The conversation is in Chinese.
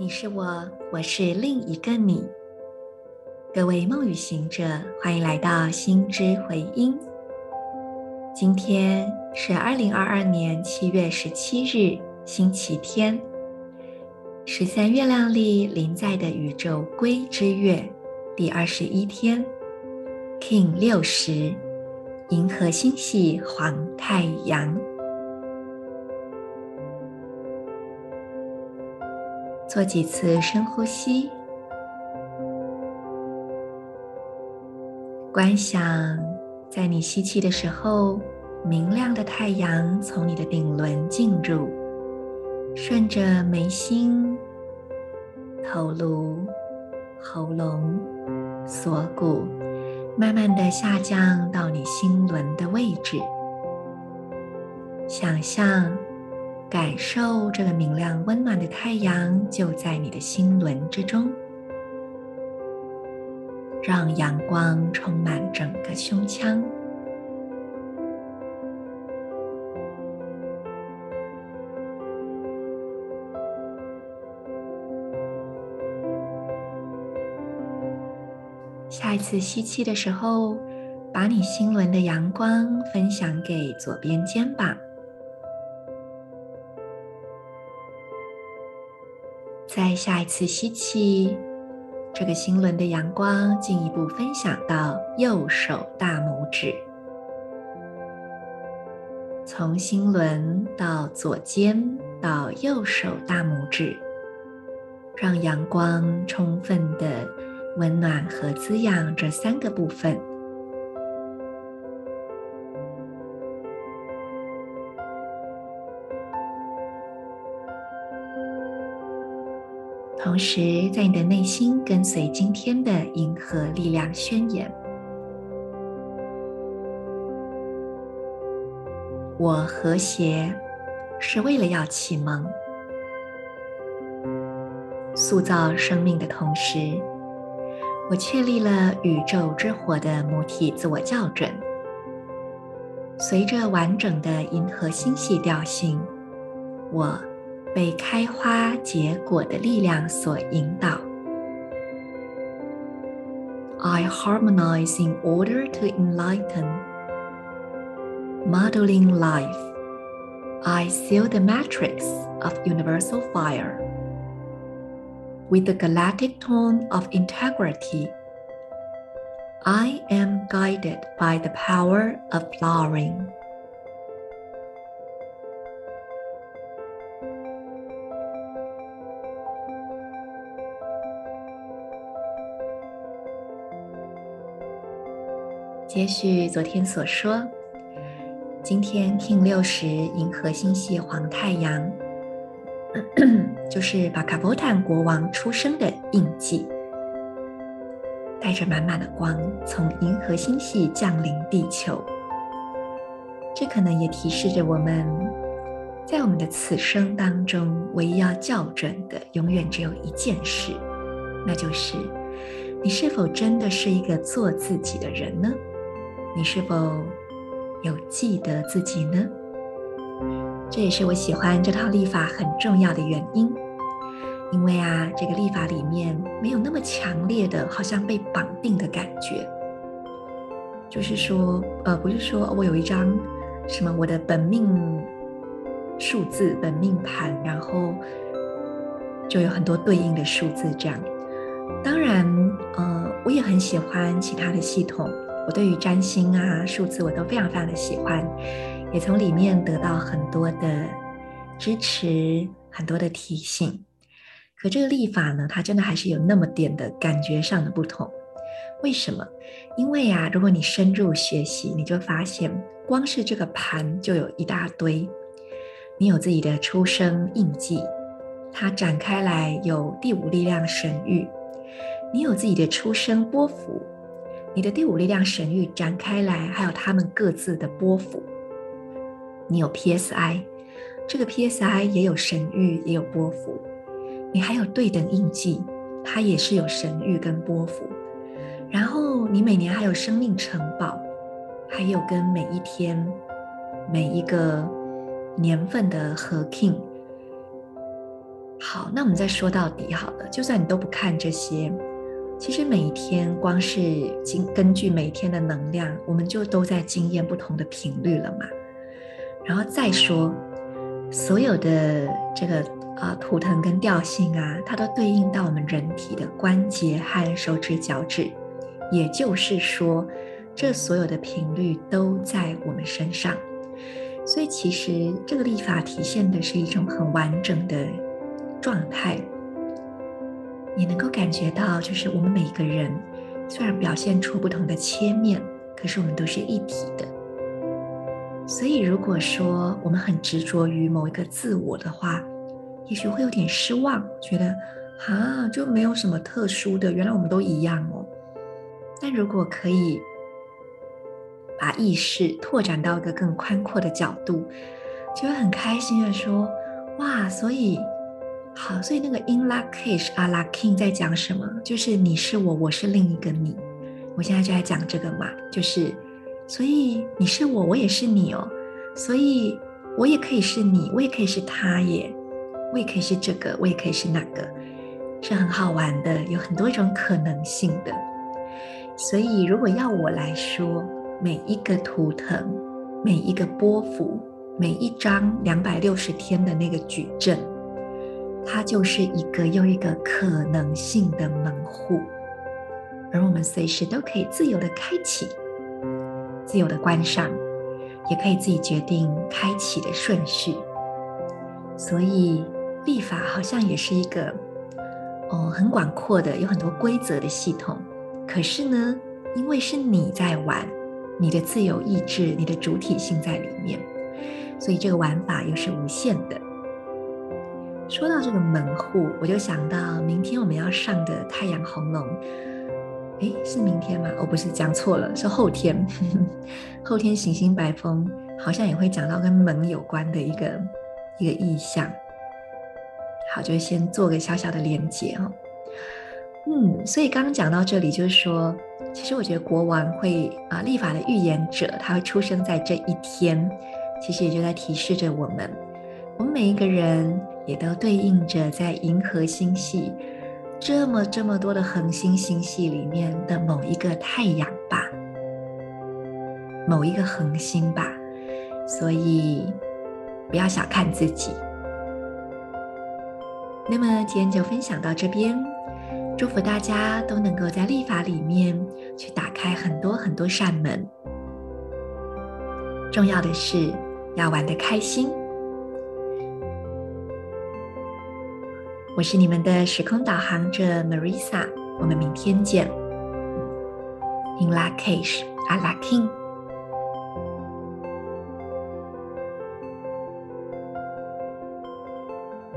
你是我，我是另一个你。各位梦语行者，欢迎来到心之回音。今天是二零二二年七月十七日，星期天，十三月亮历临在的宇宙归之月第二十一天，King 六十，银河星系黄太阳。做几次深呼吸，观想在你吸气的时候，明亮的太阳从你的顶轮进入，顺着眉心、头颅、喉咙、锁骨，慢慢的下降到你心轮的位置，想象。感受这个明亮温暖的太阳就在你的心轮之中，让阳光充满整个胸腔。下一次吸气的时候，把你心轮的阳光分享给左边肩膀。在下一次吸气，这个心轮的阳光进一步分享到右手大拇指，从心轮到左肩到右手大拇指，让阳光充分的温暖和滋养这三个部分。同时，在你的内心跟随今天的银河力量宣言：我和谐是为了要启蒙、塑造生命的同时，我确立了宇宙之火的母体自我校准。随着完整的银河星系调性，我。被开花结果的力量所引导。I harmonize in order to enlighten, modeling life. I seal the matrix of universal fire with the galactic tone of integrity. I am guided by the power of flowering. 接续昨天所说，今天 King 六十银河星系黄太阳，就是巴卡波坦国王出生的印记，带着满满的光从银河星系降临地球。这可能也提示着我们，在我们的此生当中，唯一要校准的，永远只有一件事，那就是你是否真的是一个做自己的人呢？你是否有记得自己呢？这也是我喜欢这套历法很重要的原因。因为啊，这个历法里面没有那么强烈的，好像被绑定的感觉。就是说，呃，不是说我有一张什么我的本命数字、本命盘，然后就有很多对应的数字这样。当然，呃，我也很喜欢其他的系统。我对于占星啊、数字我都非常非常的喜欢，也从里面得到很多的支持、很多的提醒。可这个历法呢，它真的还是有那么点的感觉上的不同。为什么？因为啊，如果你深入学习，你就发现，光是这个盘就有一大堆。你有自己的出生印记，它展开来有第五力量神域；你有自己的出生波幅。你的第五力量神域展开来，还有他们各自的波幅。你有 PSI，这个 PSI 也有神域，也有波幅。你还有对等印记，它也是有神域跟波幅。然后你每年还有生命城堡，还有跟每一天、每一个年份的合 king 好，那我们再说到底好了。就算你都不看这些，其实每一天光是经根据每一天的能量，我们就都在经验不同的频率了嘛。然后再说，所有的这个啊图腾跟调性啊，它都对应到我们人体的关节和手指脚趾，也就是说，这所有的频率都在我们身上。所以其实这个历法体现的是一种很完整的。状态，你能够感觉到，就是我们每一个人虽然表现出不同的切面，可是我们都是一体的。所以，如果说我们很执着于某一个自我的话，也许会有点失望，觉得啊，就没有什么特殊的，原来我们都一样哦。但如果可以把意识拓展到一个更宽阔的角度，就会很开心的说，哇，所以。好，所以那个 In Lak'ech Ala-K'in 在讲什么？就是你是我，我是另一个你。我现在就在讲这个嘛，就是，所以你是我，我也是你哦。所以我也可以是你，我也可以是他耶，我也可以是这个，我也可以是那个，是很好玩的，有很多种可能性的。所以如果要我来说，每一个图腾，每一个波幅，每一张两百六十天的那个矩阵。它就是一个又一个可能性的门户，而我们随时都可以自由的开启，自由的关上，也可以自己决定开启的顺序。所以立法好像也是一个哦很广阔的，有很多规则的系统。可是呢，因为是你在玩，你的自由意志、你的主体性在里面，所以这个玩法又是无限的。说到这个门户，我就想到明天我们要上的太阳红龙，诶，是明天吗？哦，不是，讲错了，是后天。后天行星白风好像也会讲到跟门有关的一个一个意象。好，就先做个小小的连结哦。嗯，所以刚刚讲到这里，就是说，其实我觉得国王会啊，立法的预言者，他会出生在这一天，其实也就在提示着我们。我们每一个人也都对应着在银河星系这么这么多的恒星星系里面的某一个太阳吧，某一个恒星吧，所以不要小看自己。那么今天就分享到这边，祝福大家都能够在历法里面去打开很多很多扇门。重要的是要玩得开心。我是你们的时空导航者 Marisa，我们明天见。In Lak'ech Ala-K'in